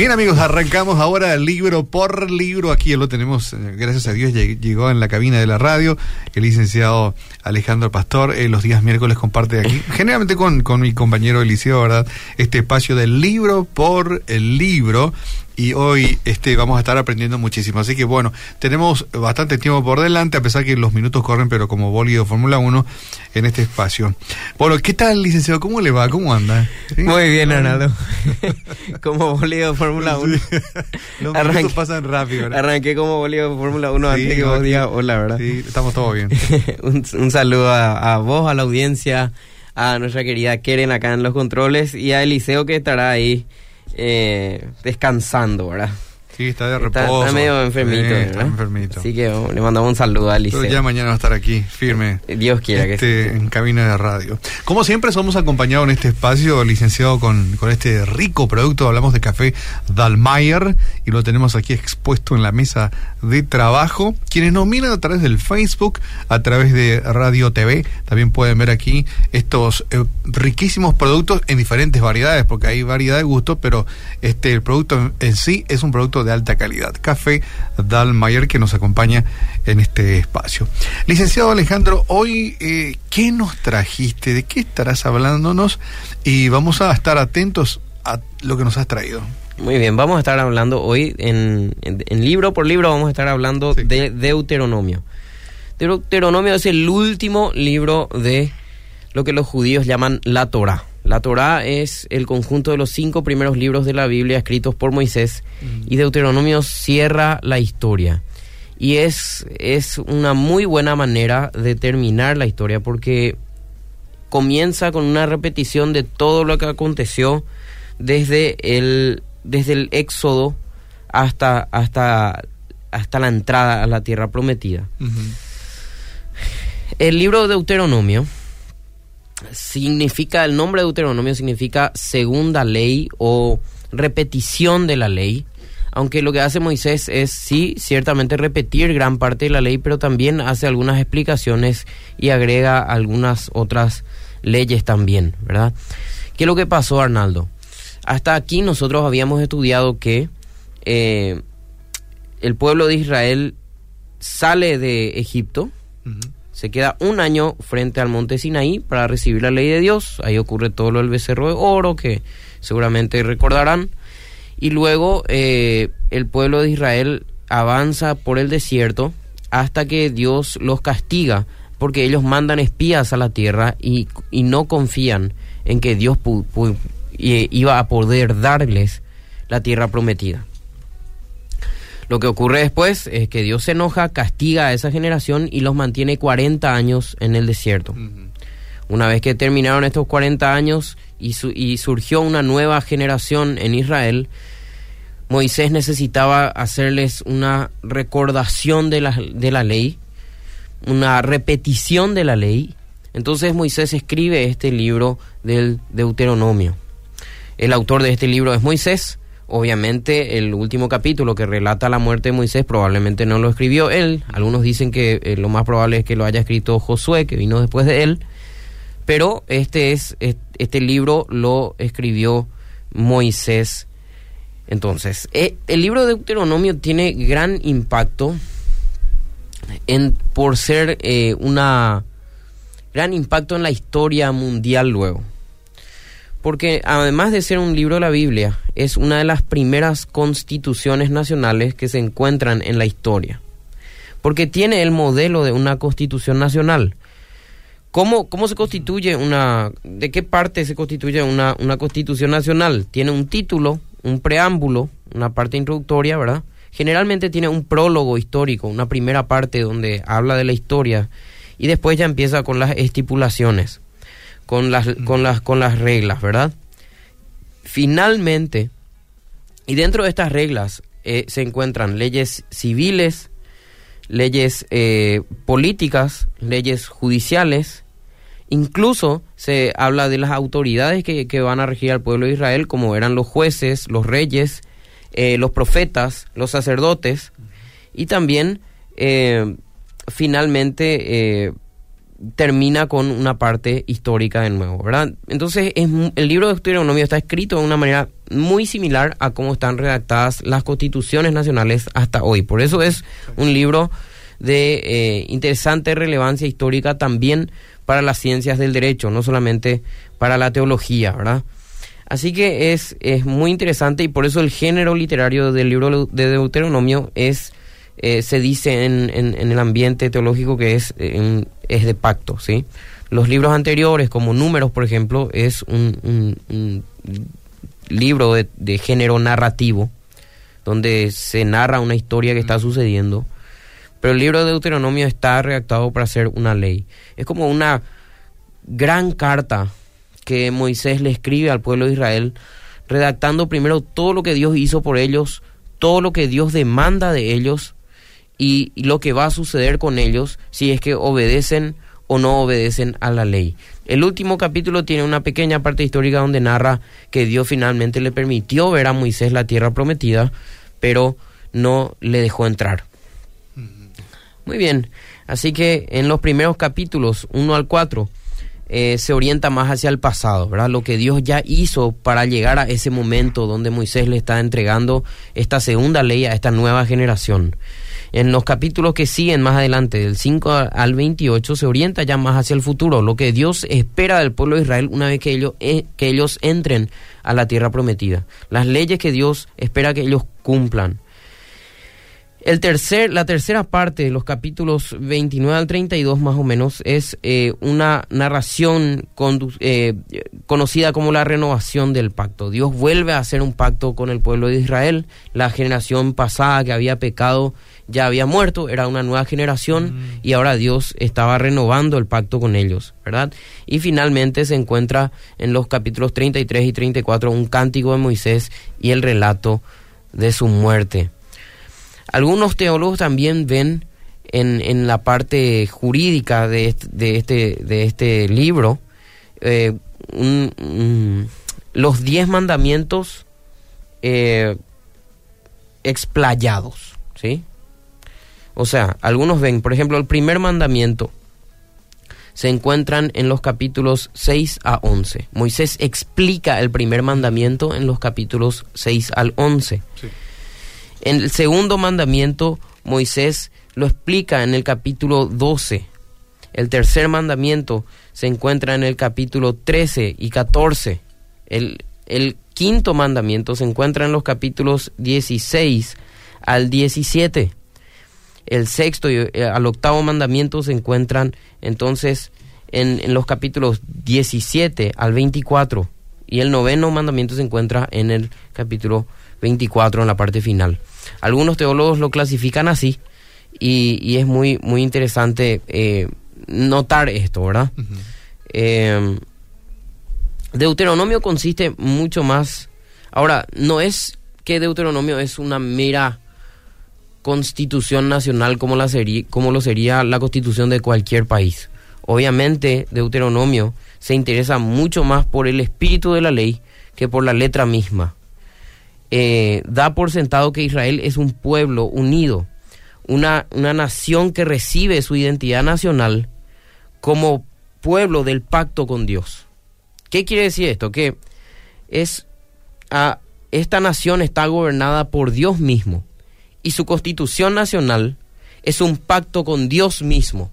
Bien amigos, arrancamos ahora libro por libro. Aquí lo tenemos, eh, gracias a Dios, llegó en la cabina de la radio el licenciado Alejandro Pastor. Eh, los días miércoles comparte aquí, generalmente con, con mi compañero Eliseo, ¿verdad? Este espacio del libro por el libro y hoy este, vamos a estar aprendiendo muchísimo. Así que bueno, tenemos bastante tiempo por delante, a pesar que los minutos corren, pero como bólido Fórmula 1 en este espacio. Bueno, ¿qué tal, licenciado? ¿Cómo le va? ¿Cómo anda? Muy bien, Arnaldo. como bolido Fórmula 1. Los minutos pasan rápido. ¿verdad? Arranqué como bolido Fórmula 1 antes que vos digas hola, ¿verdad? Sí, estamos todos bien. un, saludo a, a vos, a la audiencia, a nuestra querida Keren acá en los controles y a Eliseo que estará ahí eh, descansando, ¿verdad? Sí, está de reposo. Está, medio enfermito, está enfermito. Así que le mandamos un saludo a Alice. Pero ya mañana va a estar aquí, firme. Dios quiera que esté. En cabina de radio. Como siempre, somos acompañados en este espacio, licenciado, con, con este rico producto. Hablamos de café Dalmayer y lo tenemos aquí expuesto en la mesa de trabajo. Quienes nos miran a través del Facebook, a través de Radio TV, también pueden ver aquí estos eh, riquísimos productos en diferentes variedades, porque hay variedad de gustos, pero este el producto en sí es un producto de alta calidad. Café Dalmayer que nos acompaña en este espacio. Licenciado Alejandro, hoy, eh, ¿qué nos trajiste? ¿De qué estarás hablándonos? Y vamos a estar atentos a lo que nos has traído. Muy bien, vamos a estar hablando hoy en, libro por libro, vamos a estar hablando de Deuteronomio. Deuteronomio es el último libro de lo que los judíos llaman la Torah. La Torá es el conjunto de los cinco primeros libros de la Biblia escritos por Moisés y Deuteronomio cierra la historia. Y es, es una muy buena manera de terminar la historia porque comienza con una repetición de todo lo que aconteció desde el, desde el éxodo hasta, hasta, hasta la entrada a la tierra prometida. El libro de Deuteronomio significa, el nombre de Deuteronomio significa segunda ley o repetición de la ley. Aunque lo que hace Moisés es, sí, ciertamente repetir gran parte de la ley, pero también hace algunas explicaciones y agrega algunas otras leyes también, ¿verdad? ¿Qué es lo que pasó, Arnaldo? Hasta aquí nosotros habíamos estudiado que eh, el pueblo de Israel sale de Egipto, se queda un año frente al monte Sinaí para recibir la ley de Dios. Ahí ocurre todo lo del becerro de oro, que seguramente recordarán. Y luego eh, el pueblo de Israel avanza por el desierto hasta que Dios los castiga, porque ellos mandan espías a la tierra y, no confían en que Dios iba a poder darles la tierra prometida. Lo que ocurre después es que Dios se enoja, castiga a esa generación y los mantiene 40 años en el desierto. Una vez que terminaron estos 40 años y, y, surgió una nueva generación en Israel, Moisés necesitaba hacerles una recordación de la, de la ley, una repetición de la ley. Entonces Moisés escribe este libro del Deuteronomio. El autor de este libro es Moisés Obviamente el último capítulo que relata la muerte de Moisés probablemente no lo escribió él. Algunos dicen que eh, lo más probable es que lo haya escrito Josué, que vino después de él. Pero este, es, este libro lo escribió Moisés. Entonces, eh, el libro de Deuteronomio tiene gran impacto en, por ser eh, una gran impacto en la historia mundial luego porque además de ser un libro de la Biblia, es una de las primeras constituciones nacionales que se encuentran en la historia, porque tiene el modelo de una constitución nacional. ¿Cómo, cómo se constituye una, de qué parte se constituye una, una constitución nacional? Tiene un título, un preámbulo, una parte introductoria, ¿verdad? Generalmente tiene un prólogo histórico, una primera parte donde habla de la historia y después ya empieza con las estipulaciones con las, con las, con las reglas, ¿verdad? Finalmente, y dentro de estas reglas eh, se encuentran leyes civiles, leyes eh, políticas, leyes judiciales, incluso se habla de las autoridades que, que, van a regir al pueblo de Israel, como eran los jueces, los reyes, eh, los profetas, los sacerdotes, y también finalmente termina con una parte histórica de nuevo, ¿verdad? Entonces, es, el libro de Deuteronomio está escrito de una manera muy similar a cómo están redactadas las constituciones nacionales hasta hoy. Por eso es un libro de eh, interesante relevancia histórica también para las ciencias del derecho, no solamente para la teología, ¿verdad? Así que es, es muy interesante y por eso el género literario del libro de Deuteronomio es eh, se dice en, en, el ambiente teológico que es, es de pacto, ¿sí? Los libros anteriores, como Números, por ejemplo, es un, libro de, género narrativo, donde se narra una historia que está sucediendo. Pero el libro de Deuteronomio está redactado para ser una ley. Es como una gran carta que Moisés le escribe al pueblo de Israel, redactando primero todo lo que Dios hizo por ellos, todo lo que Dios demanda de ellos y, lo que va a suceder con ellos si es que obedecen o no obedecen a la ley. El último capítulo tiene una pequeña parte histórica donde narra que Dios finalmente le permitió ver a Moisés la tierra prometida, pero no le dejó entrar. Muy bien, así que en los primeros capítulos, 1 al 4, eh, se orienta más hacia el pasado, ¿verdad? Lo que Dios ya hizo para llegar a ese momento donde Moisés le está entregando esta segunda ley a esta nueva generación. En los capítulos que siguen más adelante, del 5 al 28, se orienta ya más hacia el futuro, lo que Dios espera del pueblo de Israel una vez que ellos, eh, que ellos entren a la tierra prometida. Las leyes que Dios espera que ellos cumplan. El tercer, la tercera parte de los capítulos 29 al 32 más o menos es eh, una narración eh, conocida como la renovación del pacto. Dios vuelve a hacer un pacto con el pueblo de Israel. La generación pasada que había pecado ya había muerto, era una nueva generación mm. y ahora Dios estaba renovando el pacto con ellos, ¿verdad? Y finalmente se encuentra en los capítulos 33 y 34 un cántico de Moisés y el relato de su muerte. Algunos teólogos también ven en, la parte jurídica de este, de este, de este libro eh, los diez mandamientos eh, explayados, ¿sí? O sea, algunos ven, por ejemplo, el primer mandamiento se encuentran en los capítulos 6 a 11. Moisés explica el primer mandamiento en los capítulos 6 al 11. En el segundo mandamiento, Moisés lo explica en el capítulo 12. El tercer mandamiento se encuentra en el capítulo 13 y 14. El, el quinto mandamiento se encuentra en los capítulos 16 al 17 el sexto y eh, al octavo mandamiento se encuentran entonces en, los capítulos 17 al 24 y el noveno mandamiento se encuentra en el capítulo 24 en la parte final. Algunos teólogos lo clasifican así y, es muy, muy interesante eh, notar esto, ¿verdad? Em, Deuteronomio consiste mucho más. Ahora, no es que Deuteronomio es una mera constitución nacional como, la lo sería la constitución de cualquier país. Obviamente, Deuteronomio se interesa mucho más por el espíritu de la ley que por la letra misma. Eh, da por sentado que Israel es un pueblo unido, una, una nación que recibe su identidad nacional como pueblo del pacto con Dios. ¿Qué quiere decir esto? Que es a, esta nación está gobernada por Dios mismo y su constitución nacional es un pacto con Dios mismo.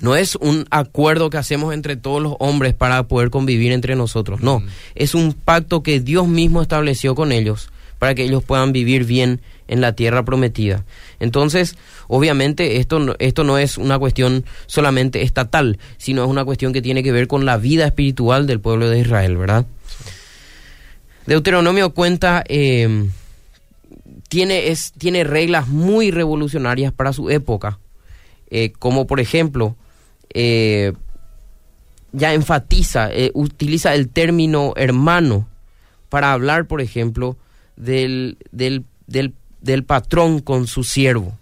No es un acuerdo que hacemos entre todos los hombres para poder convivir entre nosotros. No, es un pacto que Dios mismo estableció con ellos para que ellos puedan vivir bien en la tierra prometida. Entonces, obviamente, esto, esto no es una cuestión solamente estatal, sino es una cuestión que tiene que ver con la vida espiritual del pueblo de Israel, ¿verdad? Deuteronomio cuenta eh, tiene, es, tiene reglas muy revolucionarias para su época, eh, como por ejemplo, eh, ya enfatiza, eh, utiliza el término hermano para hablar, por ejemplo, del, del, del, del patrón con su siervo.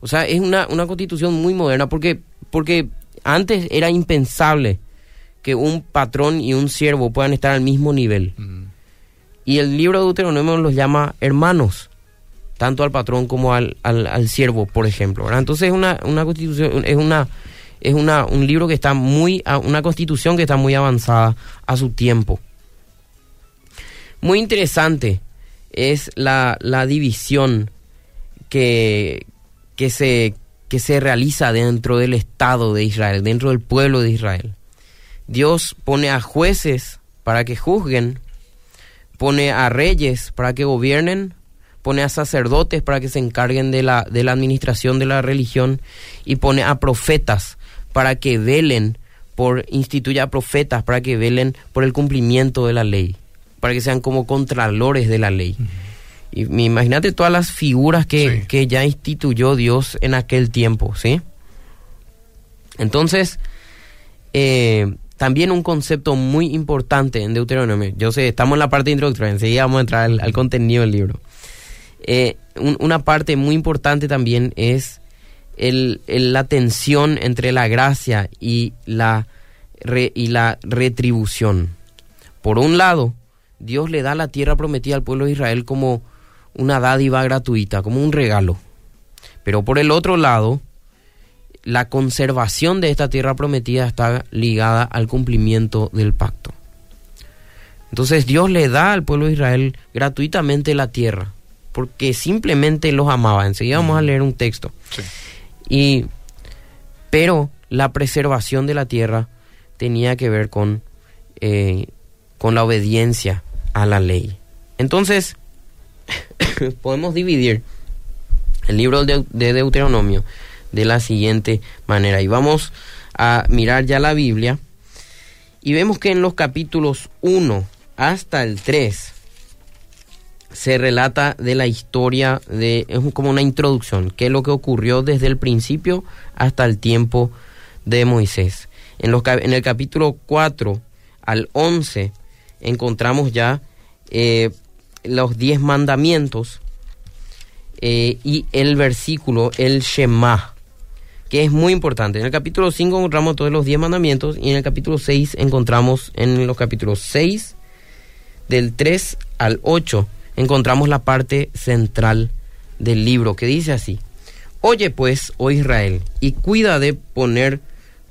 O sea, es una, una constitución muy moderna porque, porque antes era impensable que un patrón y un siervo puedan estar al mismo nivel. Y el libro de Deuteronomio los llama hermanos, tanto al patrón como al, al, siervo, por ejemplo. Entonces es una, una constitución, es una, es una, un libro que está muy, una constitución que está muy avanzada a su tiempo. Muy interesante es la, la división que, que, se, que se realiza dentro del Estado de Israel, dentro del pueblo de Israel. Dios pone a jueces para que juzguen, pone a reyes para que gobiernen, pone a sacerdotes para que se encarguen de la, de la administración de la religión y pone a profetas para que velen por, instituya a profetas para que velen por el cumplimiento de la ley, para que sean como contralores de la ley. Y imagínate todas las figuras que, que ya instituyó Dios en aquel tiempo, ¿sí? Entonces, eh, también un concepto muy importante en Deuteronomio. Yo sé, estamos en la parte introductoria, enseguida vamos a entrar al, contenido del libro. Eh, una parte muy importante también es el, la tensión entre la gracia y la, y la retribución. Por un lado, Dios le da la tierra prometida al pueblo de Israel como una dádiva gratuita, como un regalo. Pero por el otro lado, la conservación de esta tierra prometida está ligada al cumplimiento del pacto. Entonces Dios le da al pueblo de Israel gratuitamente la tierra, porque simplemente los amaba. Enseguida vamos a leer un texto. Y, pero la preservación de la tierra tenía que ver con, eh, con la obediencia a la ley. Entonces, podemos dividir el libro de Deuteronomio de la siguiente manera. Y vamos a mirar ya la Biblia y vemos que en los capítulos 1 hasta el 3 se relata de la historia de es como una introducción, que es lo que ocurrió desde el principio hasta el tiempo de Moisés. En, los, en el capítulo 4 al 11 encontramos ya eh, los 10 mandamientos eh, y el versículo, el Shema que es muy importante. En el capítulo 5 encontramos todos los 10 mandamientos y en el capítulo 6 encontramos, en los capítulos 6, del 3 al 8, encontramos la parte central del libro que dice así. Oye pues, oh Israel, y cuida de poner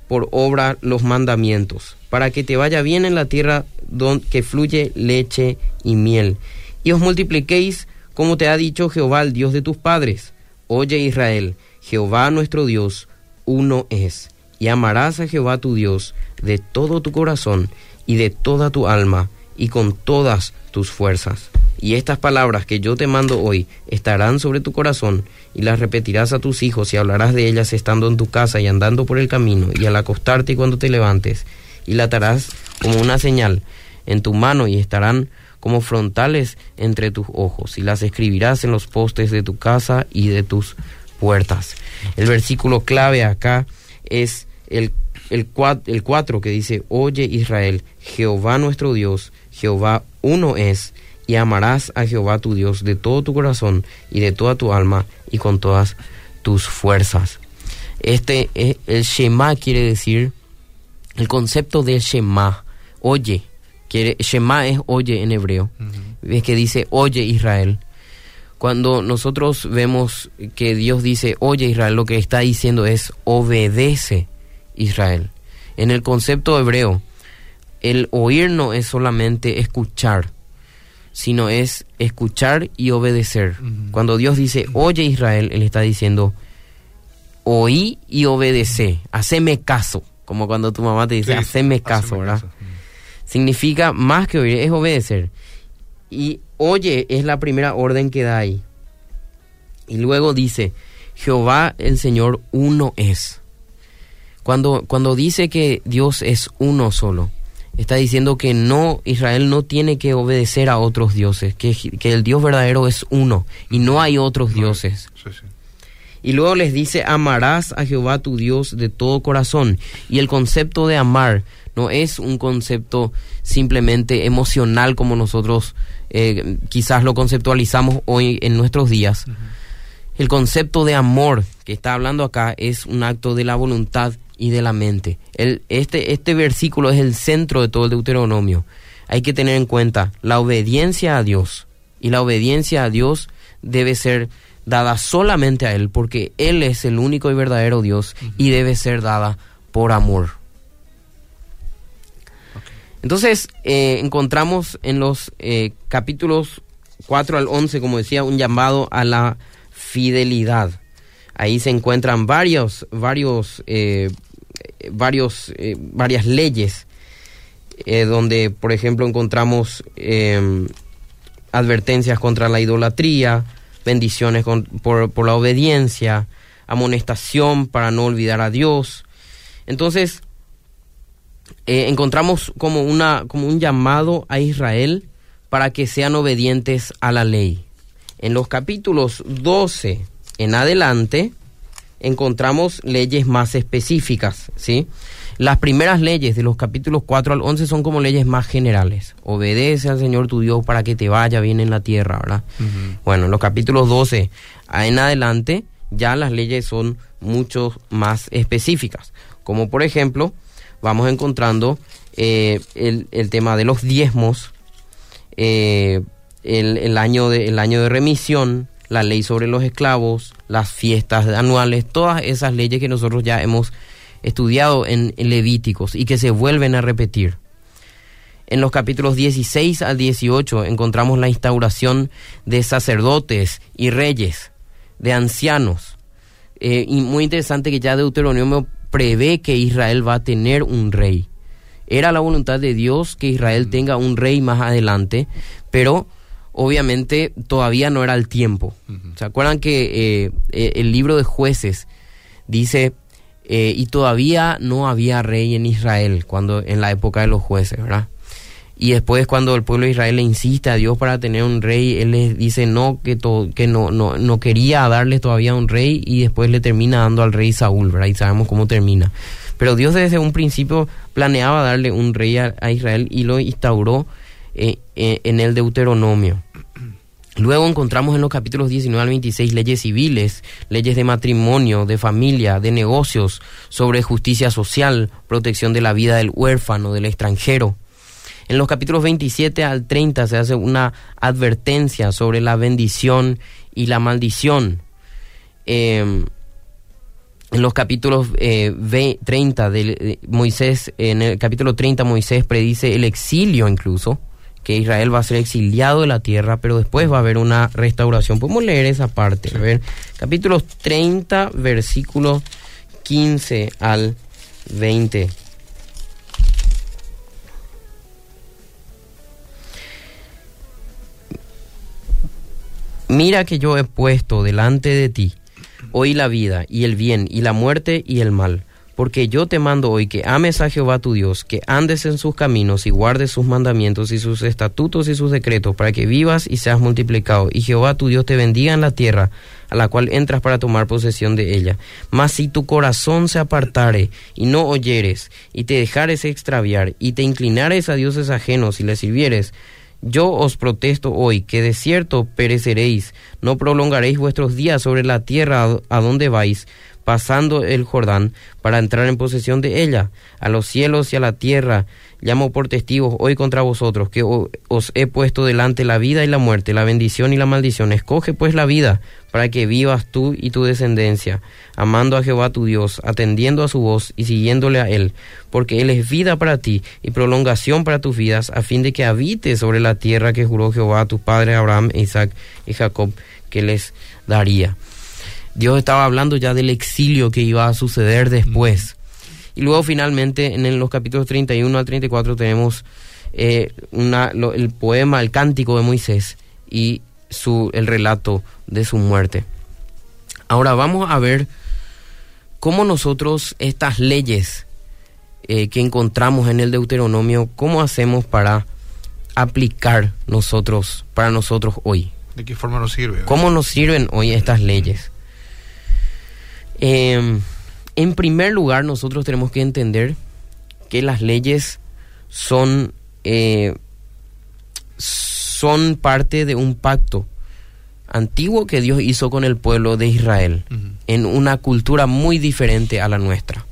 por obra los mandamientos, para que te vaya bien en la tierra donde que fluye leche y miel, y os multipliquéis como te ha dicho Jehová, el Dios de tus padres. Oye Israel, Jehová nuestro Dios, uno es, y amarás a Jehová tu Dios de todo tu corazón y de toda tu alma y con todas tus fuerzas. Y estas palabras que yo te mando hoy estarán sobre tu corazón y las repetirás a tus hijos y hablarás de ellas estando en tu casa y andando por el camino y al acostarte y cuando te levantes y la atarás como una señal en tu mano y estarán como frontales entre tus ojos y las escribirás en los postes de tu casa y de tus puertas. El versículo clave acá es el, el, el 4 que dice, Oye Israel, Jehová nuestro Dios, Jehová uno es, y amarás a Jehová tu Dios de todo tu corazón y de toda tu alma y con todas tus fuerzas. Este, eh, el Shema quiere decir, el concepto de Shema, oye, quiere, Shema es oye en hebreo, es que dice, oye Israel, cuando nosotros vemos que Dios dice, oye Israel, lo que está diciendo es, obedece Israel. En el concepto hebreo, el oír no es solamente escuchar, sino es escuchar y obedecer. Cuando Dios dice, oye Israel, Él está diciendo, oí y obedece, haceme caso, como cuando tu mamá te dice, haceme caso, ¿verdad? Significa más que oír, es obedecer. Y oye es la primera orden que da ahí. Y luego dice, Jehová el Señor uno es. Cuando, cuando dice que Dios es uno solo, está diciendo que no, Israel no tiene que obedecer a otros dioses, que, que el Dios verdadero es uno y no hay otros dioses. Y luego les dice, amarás a Jehová tu Dios de todo corazón. Y el concepto de amar no es un concepto simplemente emocional como nosotros eh, quizás lo conceptualizamos hoy en nuestros días. El concepto de amor que está hablando acá es un acto de la voluntad y de la mente. El, este, este versículo es el centro de todo el Deuteronomio. Hay que tener en cuenta la obediencia a Dios. Y la obediencia a Dios debe ser dada solamente a Él, porque Él es el único y verdadero Dios y debe ser dada por amor. Entonces, eh, encontramos en los eh, capítulos 4 al 11, como decía, un llamado a la fidelidad. Ahí se encuentran varios, varios, eh, varios, varias leyes, donde, por ejemplo, encontramos advertencias contra la idolatría, bendiciones por, por la obediencia, amonestación para no olvidar a Dios. Entonces, eh, encontramos como, una, como un llamado a Israel para que sean obedientes a la ley. En los capítulos 12 en adelante encontramos leyes más específicas, ¿sí? Las primeras leyes de los capítulos 4 al 11 son como leyes más generales. Obedece al Señor tu Dios para que te vaya bien en la tierra, ¿verdad? Bueno, en los capítulos 12 en adelante ya las leyes son mucho más específicas. Como por ejemplo, vamos encontrando eh, el, tema de los diezmos, eh, el, año de, el año de remisión, la ley sobre los esclavos, las fiestas anuales, todas esas leyes que nosotros ya hemos estudiado en, Levíticos y que se vuelven a repetir. En los capítulos 16 al 18 encontramos la instauración de sacerdotes y reyes, de ancianos. Eh, y muy interesante que ya Deuteronomio prevé que Israel va a tener un rey. Era la voluntad de Dios que Israel tenga un rey más adelante, pero obviamente todavía no era el tiempo. ¿Se acuerdan que eh, eh, el libro de jueces dice, eh, y todavía no había rey en Israel cuando en la época de los jueces, ¿verdad? Y después cuando el pueblo de Israel le insiste a Dios para tener un rey, él les dice no, que, que no, no, no quería darles todavía un rey y después le termina dando al rey Saúl. Y sabemos cómo termina. Pero Dios desde un principio planeaba darle un rey a, Israel y lo instauró eh, eh, en el Deuteronomio. Luego encontramos en los capítulos 19 al 26 leyes civiles, leyes de matrimonio, de familia, de negocios, sobre justicia social, protección de la vida del huérfano, del extranjero. En los capítulos 27 al 30 se hace una advertencia sobre la bendición y la maldición. Em, en los capítulos 30 eh, de Moisés, en el capítulo 30 Moisés predice el exilio incluso, que Israel va a ser exiliado de la tierra, pero después va a haber una restauración. Podemos leer esa parte. A ver, capítulos 30, versículo 15 al 20. Mira que yo he puesto delante de ti hoy la vida y el bien y la muerte y el mal. Porque yo te mando hoy que ames a Jehová tu Dios, que andes en sus caminos y guardes sus mandamientos y sus estatutos y sus decretos, para que vivas y seas multiplicado. Y Jehová tu Dios te bendiga en la tierra a la cual entras para tomar posesión de ella. Mas si tu corazón se apartare y no oyeres, y te dejares extraviar, y te inclinares a dioses ajenos y le sirvieres, yo os protesto hoy que de cierto pereceréis, no prolongaréis vuestros días sobre la tierra a donde vais, pasando el Jordán, para entrar en posesión de ella. A los cielos y a la tierra llamo por testigos hoy contra vosotros, que os he puesto delante la vida y la muerte, la bendición y la maldición. Escoge pues la vida, para que vivas tú y tu descendencia, amando a Jehová tu Dios, atendiendo a su voz y siguiéndole a Él, porque Él es vida para ti y prolongación para tus vidas, a fin de que habites sobre la tierra que juró Jehová a tus padres Abraham, Isaac y Jacob, que les daría. Dios estaba hablando ya del exilio que iba a suceder después. Y luego finalmente en los capítulos 31 al 34 tenemos eh, una, el poema, el cántico de Moisés y su, el relato de su muerte. Ahora vamos a ver cómo nosotros estas leyes eh, que encontramos en el Deuteronomio, cómo hacemos para aplicar nosotros, para nosotros hoy. ¿De qué forma nos sirve? ¿Cómo nos sirven hoy estas leyes? Em, en primer lugar, nosotros tenemos que entender que las leyes son, eh, son parte de un pacto antiguo que Dios hizo con el pueblo de Israel, en una cultura muy diferente a la nuestra.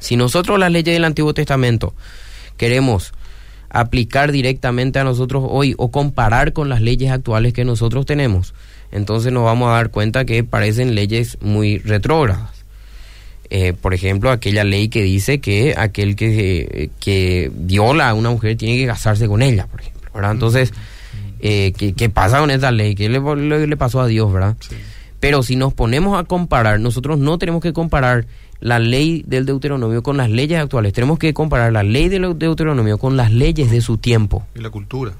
Si nosotros las leyes del Antiguo Testamento queremos aplicar directamente a nosotros hoy o comparar con las leyes actuales que nosotros tenemos, entonces nos vamos a dar cuenta que parecen leyes muy retrógradas. Eh, por ejemplo, aquella ley que dice que aquel que, que viola a una mujer tiene que casarse con ella, por ejemplo, ¿verdad? Entonces, eh, ¿qué, qué pasa con esta ley? ¿Qué le, le- le pasó a Dios, verdad? Sí. Pero si nos ponemos a comparar, nosotros no tenemos que comparar la ley del Deuteronomio con las leyes actuales. Tenemos que comparar la ley del Deuteronomio con las leyes de su tiempo. Y la cultura.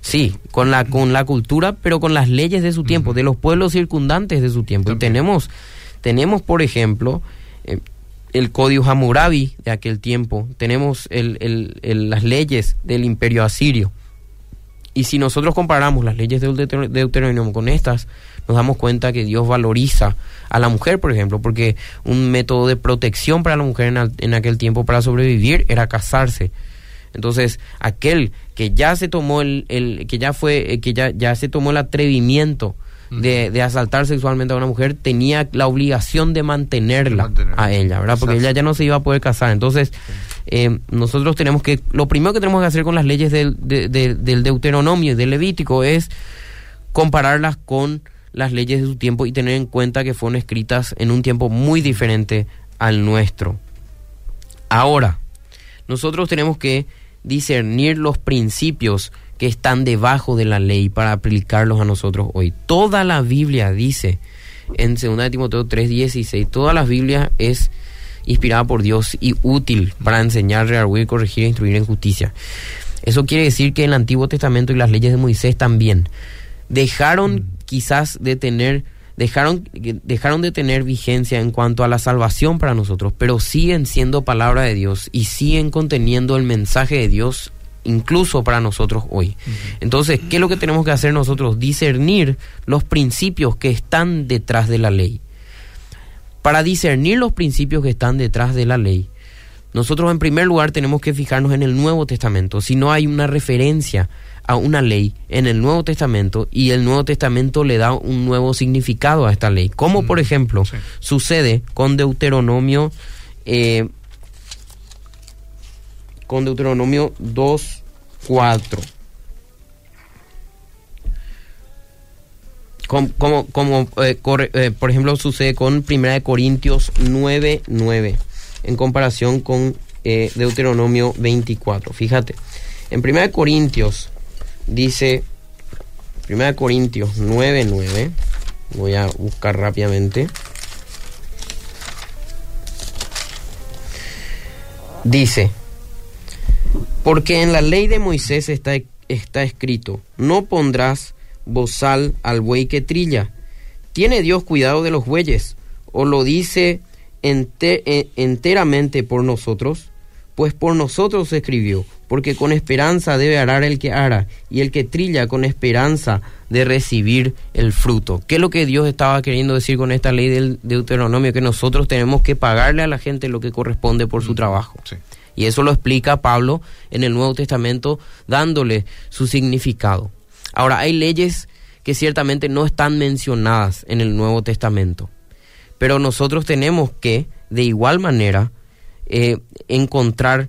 Sí, con la con la cultura, pero con las leyes de su tiempo, de los pueblos circundantes de su tiempo. Y tenemos tenemos, por ejemplo, eh, el Código Hammurabi de aquel tiempo. Tenemos las leyes del Imperio Asirio. Y si nosotros comparamos las leyes Deuter- Deuteronomio con estas, nos damos cuenta que Dios valoriza a la mujer, por ejemplo, porque un método de protección para la mujer en aquel tiempo para sobrevivir era casarse. Entonces, aquel que ya se tomó el, el- que ya fue, eh, que ya, ya se tomó el atrevimiento de, de asaltar sexualmente a una mujer, tenía la obligación de mantenerla, De mantenerla. a ella, ¿verdad? Porque Exacto. ella ya no se iba a poder casar. Entonces, eh, nosotros tenemos que, lo primero que tenemos que hacer con las leyes del, de- de- del Deuteronomio y del Levítico es compararlas con las leyes de su tiempo y tener en cuenta que fueron escritas en un tiempo muy diferente al nuestro. Ahora, nosotros tenemos que discernir los principios que están debajo de la ley para aplicarlos a nosotros hoy. Toda la Biblia dice en 2 Timoteo 3:16, toda la Biblia es inspirada por Dios y útil para enseñar, redarguir, corregir e instruir en justicia. Eso quiere decir que el Antiguo Testamento y las leyes de Moisés también dejaron quizás de tener dejaron dejaron de tener vigencia en cuanto a la salvación para nosotros, pero siguen siendo palabra de Dios y siguen conteniendo el mensaje de Dios incluso para nosotros hoy. Entonces, ¿qué es lo que tenemos que hacer nosotros? Discernir los principios que están detrás de la ley. Para discernir los principios que están detrás de la ley, nosotros en primer lugar tenemos que fijarnos en el Nuevo Testamento. Si no hay una referencia a una ley en el Nuevo Testamento y el Nuevo Testamento le da un nuevo significado a esta ley, como por ejemplo sí. sucede con Deuteronomio eh, con Deuteronomio 2, 4. Como, eh, eh, por ejemplo sucede con 1 Corintios 9, 9 en comparación con eh, Deuteronomio 24. Fíjate, en 1 Corintios dice, 1 Corintios 9, 9, voy a buscar rápidamente. Dice, porque en la ley de Moisés está, está escrito, no pondrás bozal al buey que trilla. ¿Tiene Dios cuidado de los bueyes? ¿O lo dice eh, enteramente por nosotros? Pues por nosotros escribió, porque con esperanza debe arar el que ara, y el que trilla con esperanza de recibir el fruto. ¿Qué es lo que Dios estaba queriendo decir con esta ley del Deuteronomio? Que nosotros tenemos que pagarle a la gente lo que corresponde por su trabajo. Sí. Y eso lo explica Pablo en el Nuevo Testamento dándole su significado. Ahora, hay leyes que ciertamente no están mencionadas en el Nuevo Testamento, pero nosotros tenemos que, de igual manera, eh, encontrar,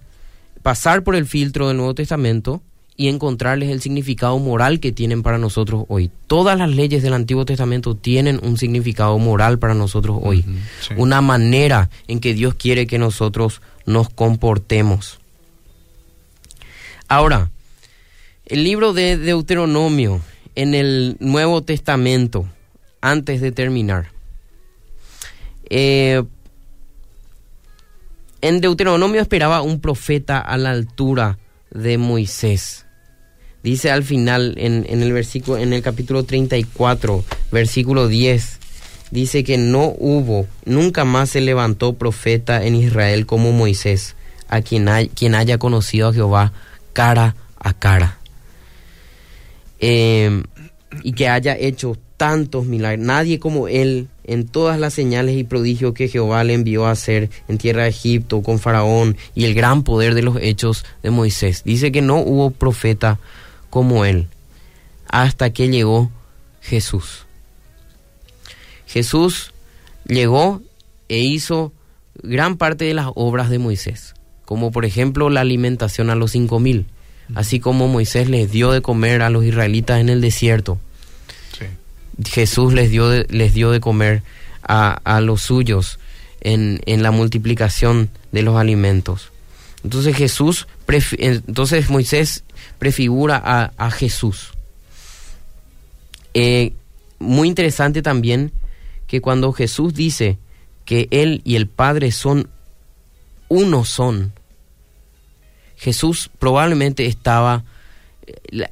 pasar por el filtro del Nuevo Testamento y encontrarles el significado moral que tienen para nosotros hoy. Todas las leyes del Antiguo Testamento tienen un significado moral para nosotros hoy, sí. una manera en que Dios quiere que nosotros nos comportemos. Ahora, el libro de Deuteronomio en el Nuevo Testamento, antes de terminar. Eh, en Deuteronomio esperaba un profeta a la altura de Moisés. Dice al final, en, en el versículo, en el capítulo 34, versículo 10, dice que no hubo, nunca más se levantó profeta en Israel como Moisés, a quien, hay, quien haya conocido a Jehová cara a cara. Eh, y que haya hecho tantos milagros. Nadie como él en todas las señales y prodigios que Jehová le envió a hacer en tierra de Egipto con Faraón y el gran poder de los hechos de Moisés. Dice que no hubo profeta como él hasta que llegó Jesús. Jesús llegó e hizo gran parte de las obras de Moisés, como por ejemplo la alimentación a los cinco mil, así como Moisés les dio de comer a los israelitas en el desierto. Sí. Jesús les dio de, les dio de comer a, a los suyos en, en la multiplicación de los alimentos. Entonces Jesús, entonces Moisés prefigura a, a Jesús. Eh, muy interesante también que cuando Jesús dice que Él y el Padre son uno son, Jesús probablemente estaba,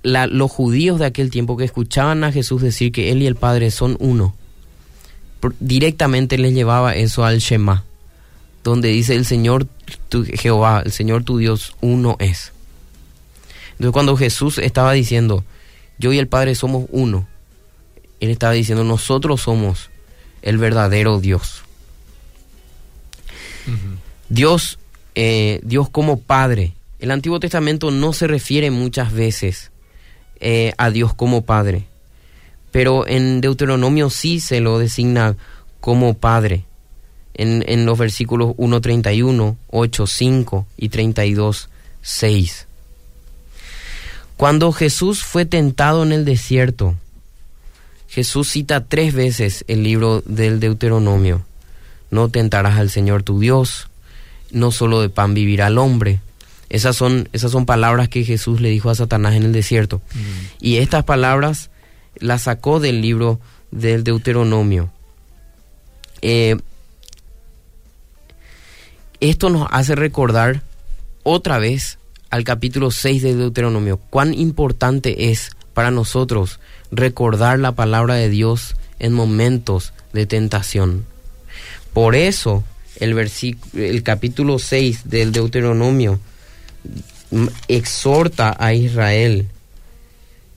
los judíos de aquel tiempo que escuchaban a Jesús decir que Él y el Padre son uno, directamente les llevaba eso al Shema, donde dice el Señor tu, Jehová, el Señor tu Dios, uno es. Entonces cuando Jesús estaba diciendo, yo y el Padre somos uno, Él estaba diciendo, nosotros somos el verdadero Dios. Dios, eh, Dios como Padre. El Antiguo Testamento no se refiere muchas veces eh, a Dios como Padre, pero en Deuteronomio sí se lo designa como Padre. En, en los versículos 1.31, 8.5 y 32.6. Cuando Jesús fue tentado en el desierto, Jesús cita tres veces el libro del Deuteronomio. No tentarás al Señor tu Dios, no solo de pan vivirá el hombre. Esas son, esas son palabras que Jesús le dijo a Satanás en el desierto. Mm. Y estas palabras las sacó del libro del Deuteronomio. Eh, esto nos hace recordar otra vez al capítulo 6 del Deuteronomio, cuán importante es para nosotros recordar la palabra de Dios en momentos de tentación. Por eso el, el capítulo 6 del Deuteronomio exhorta a Israel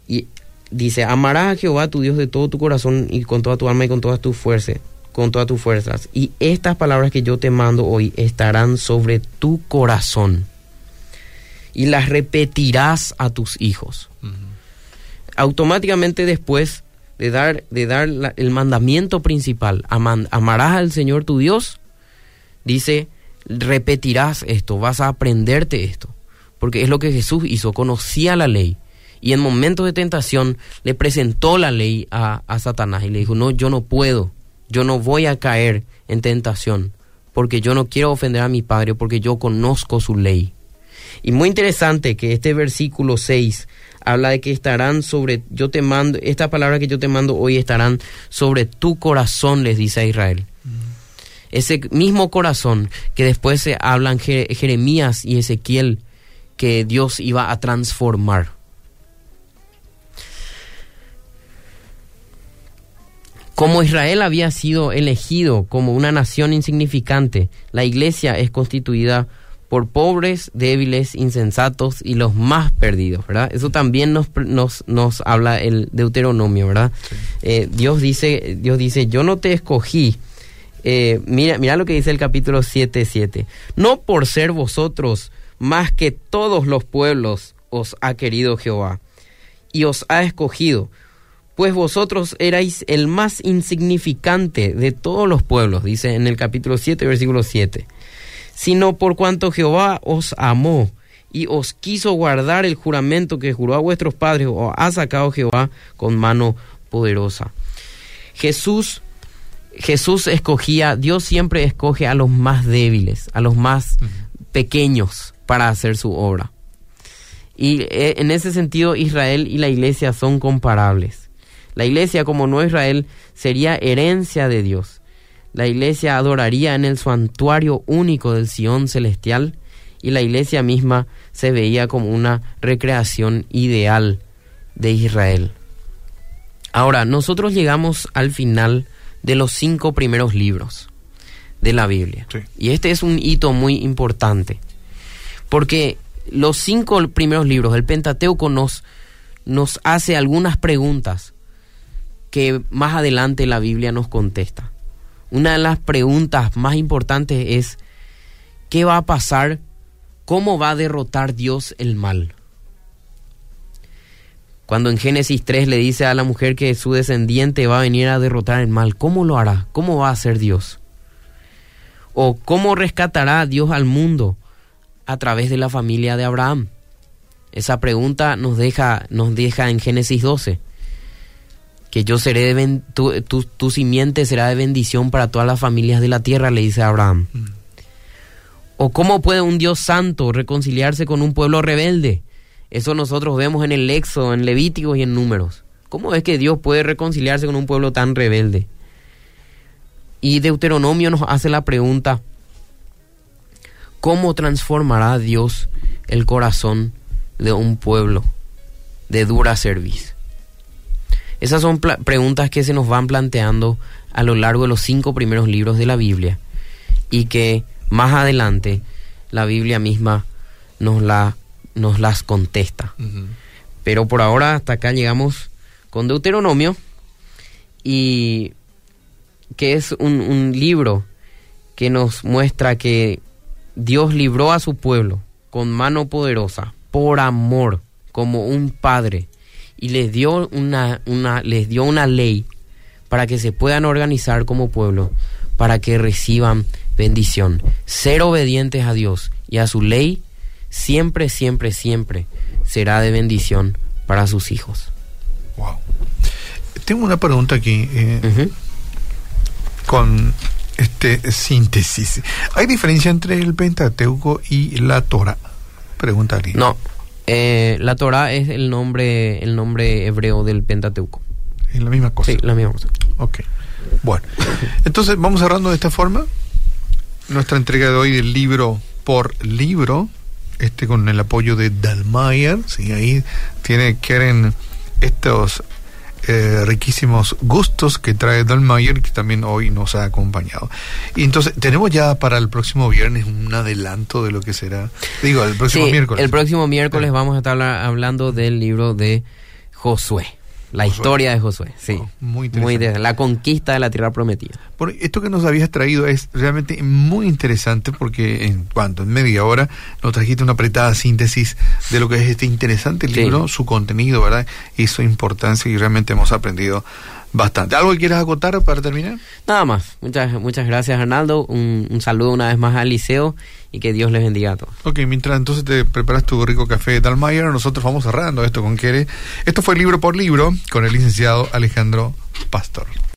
y dice, amarás a Jehová tu Dios de todo tu corazón y con toda tu alma y con todas tus fuerzas, con todas tus fuerzas. Y estas palabras que yo te mando hoy estarán sobre tu corazón y las repetirás a tus hijos automáticamente después de dar, de dar el mandamiento principal, amarás al Señor tu Dios, dice, repetirás esto, vas a aprenderte esto, porque es lo que Jesús hizo, conocía la ley. Y en momentos de tentación le presentó la ley a, a Satanás y le dijo, no, yo no puedo, yo no voy a caer en tentación, porque yo no quiero ofender a mi Padre, porque yo conozco su ley. Y muy interesante que este versículo 6 habla de que estarán sobre, yo te mando, esta palabra que yo te mando hoy estarán sobre tu corazón, les dice a Israel. Ese mismo corazón que después se hablan Jeremías y Ezequiel que Dios iba a transformar. Como Israel había sido elegido como una nación insignificante, la iglesia es constituida por pobres, débiles, insensatos y los más perdidos, ¿verdad? Eso también nos, nos, nos habla el Deuteronomio, ¿verdad? Eh, Dios, dice, Dios dice, yo no te escogí. Eh, mira, mira lo que dice el capítulo 7.7. No por ser vosotros más que todos los pueblos os ha querido Jehová y os ha escogido, pues vosotros erais el más insignificante de todos los pueblos, dice en el capítulo 7, versículo 7 sino por cuanto Jehová os amó y os quiso guardar el juramento que juró a vuestros padres, o ha sacado Jehová con mano poderosa. Jesús, Jesús escogía, Dios siempre escoge a los más débiles, a los más pequeños para hacer su obra. Y eh, en ese sentido Israel y la iglesia son comparables. La iglesia, como no Israel, sería herencia de Dios la iglesia adoraría en el santuario único del Sion celestial y la iglesia misma se veía como una recreación ideal de Israel. Ahora, nosotros llegamos al final de los cinco primeros libros de la Biblia. Y este es un hito muy importante, porque los cinco primeros libros del Pentateuco nos, nos hace algunas preguntas que más adelante la Biblia nos contesta una de las preguntas más importantes es, ¿qué va a pasar? ¿Cómo va a derrotar Dios el mal? Cuando en Génesis 3 le dice a la mujer que su descendiente va a venir a derrotar el mal, ¿cómo lo hará? ¿Cómo va a ser Dios? ¿O cómo rescatará Dios al mundo a través de la familia de Abraham? Esa pregunta nos deja, nos deja en Génesis 12. Que yo seré de ben- tu, tu, tu simiente será de bendición para todas las familias de la tierra, le dice Abraham. ¿O cómo puede un Dios santo reconciliarse con un pueblo rebelde? Eso nosotros vemos en el Éxodo, en Levíticos y en Números. ¿Cómo es que Dios puede reconciliarse con un pueblo tan rebelde? Y Deuteronomio nos hace la pregunta, ¿cómo transformará Dios el corazón de un pueblo de dura cerviz? Esas son preguntas que se nos van planteando a lo largo de los cinco primeros libros de la Biblia y que más adelante la Biblia misma nos, la, nos las contesta. Pero por ahora hasta acá llegamos con Deuteronomio y que es un, un libro que nos muestra que Dios libró a su pueblo con mano poderosa, por amor, como un padre, y les dio una, una, les dio una ley para que se puedan organizar como pueblo, para que reciban bendición. Ser obedientes a Dios y a su ley siempre, siempre, siempre será de bendición para sus hijos. Wow. Tengo una pregunta aquí eh, con este síntesis. ¿Hay diferencia entre el Pentateuco y la Torah? Pregunta Ali. No, eh, la Torah es el nombre, el nombre hebreo del Pentateuco. Es la misma cosa. Sí, la misma cosa. Ok. Bueno, entonces vamos cerrando de esta forma nuestra entrega de hoy del libro por libro, este con el apoyo de Dalmayer, sí, ahí tiene Keren estos eh, riquísimos gustos que trae Dalmayer, que también hoy nos ha acompañado. Y entonces, tenemos ya para el próximo viernes un adelanto de lo que será, digo, el próximo Sí, miércoles. El próximo miércoles Sí. vamos a estar habla- hablando del libro de Josué. La Josué. historia de Josué, sí. Oh, muy interesante. interesante. La conquista de la tierra prometida. Bueno, esto que nos habías traído es realmente muy interesante porque en cuanto en media hora nos trajiste una apretada síntesis de lo que es este interesante Sí. libro, su contenido, ¿verdad? Y su importancia y realmente hemos aprendido bastante. ¿Algo que quieras acotar para terminar? Nada más. Muchas, muchas gracias, Arnaldo. Un, un saludo una vez más al liceo y que Dios les bendiga a todos. Ok, mientras entonces te preparas tu rico café de Dalmayer, nosotros vamos cerrando esto con Kere. Esto fue libro por libro con el licenciado Alejandro Pastor.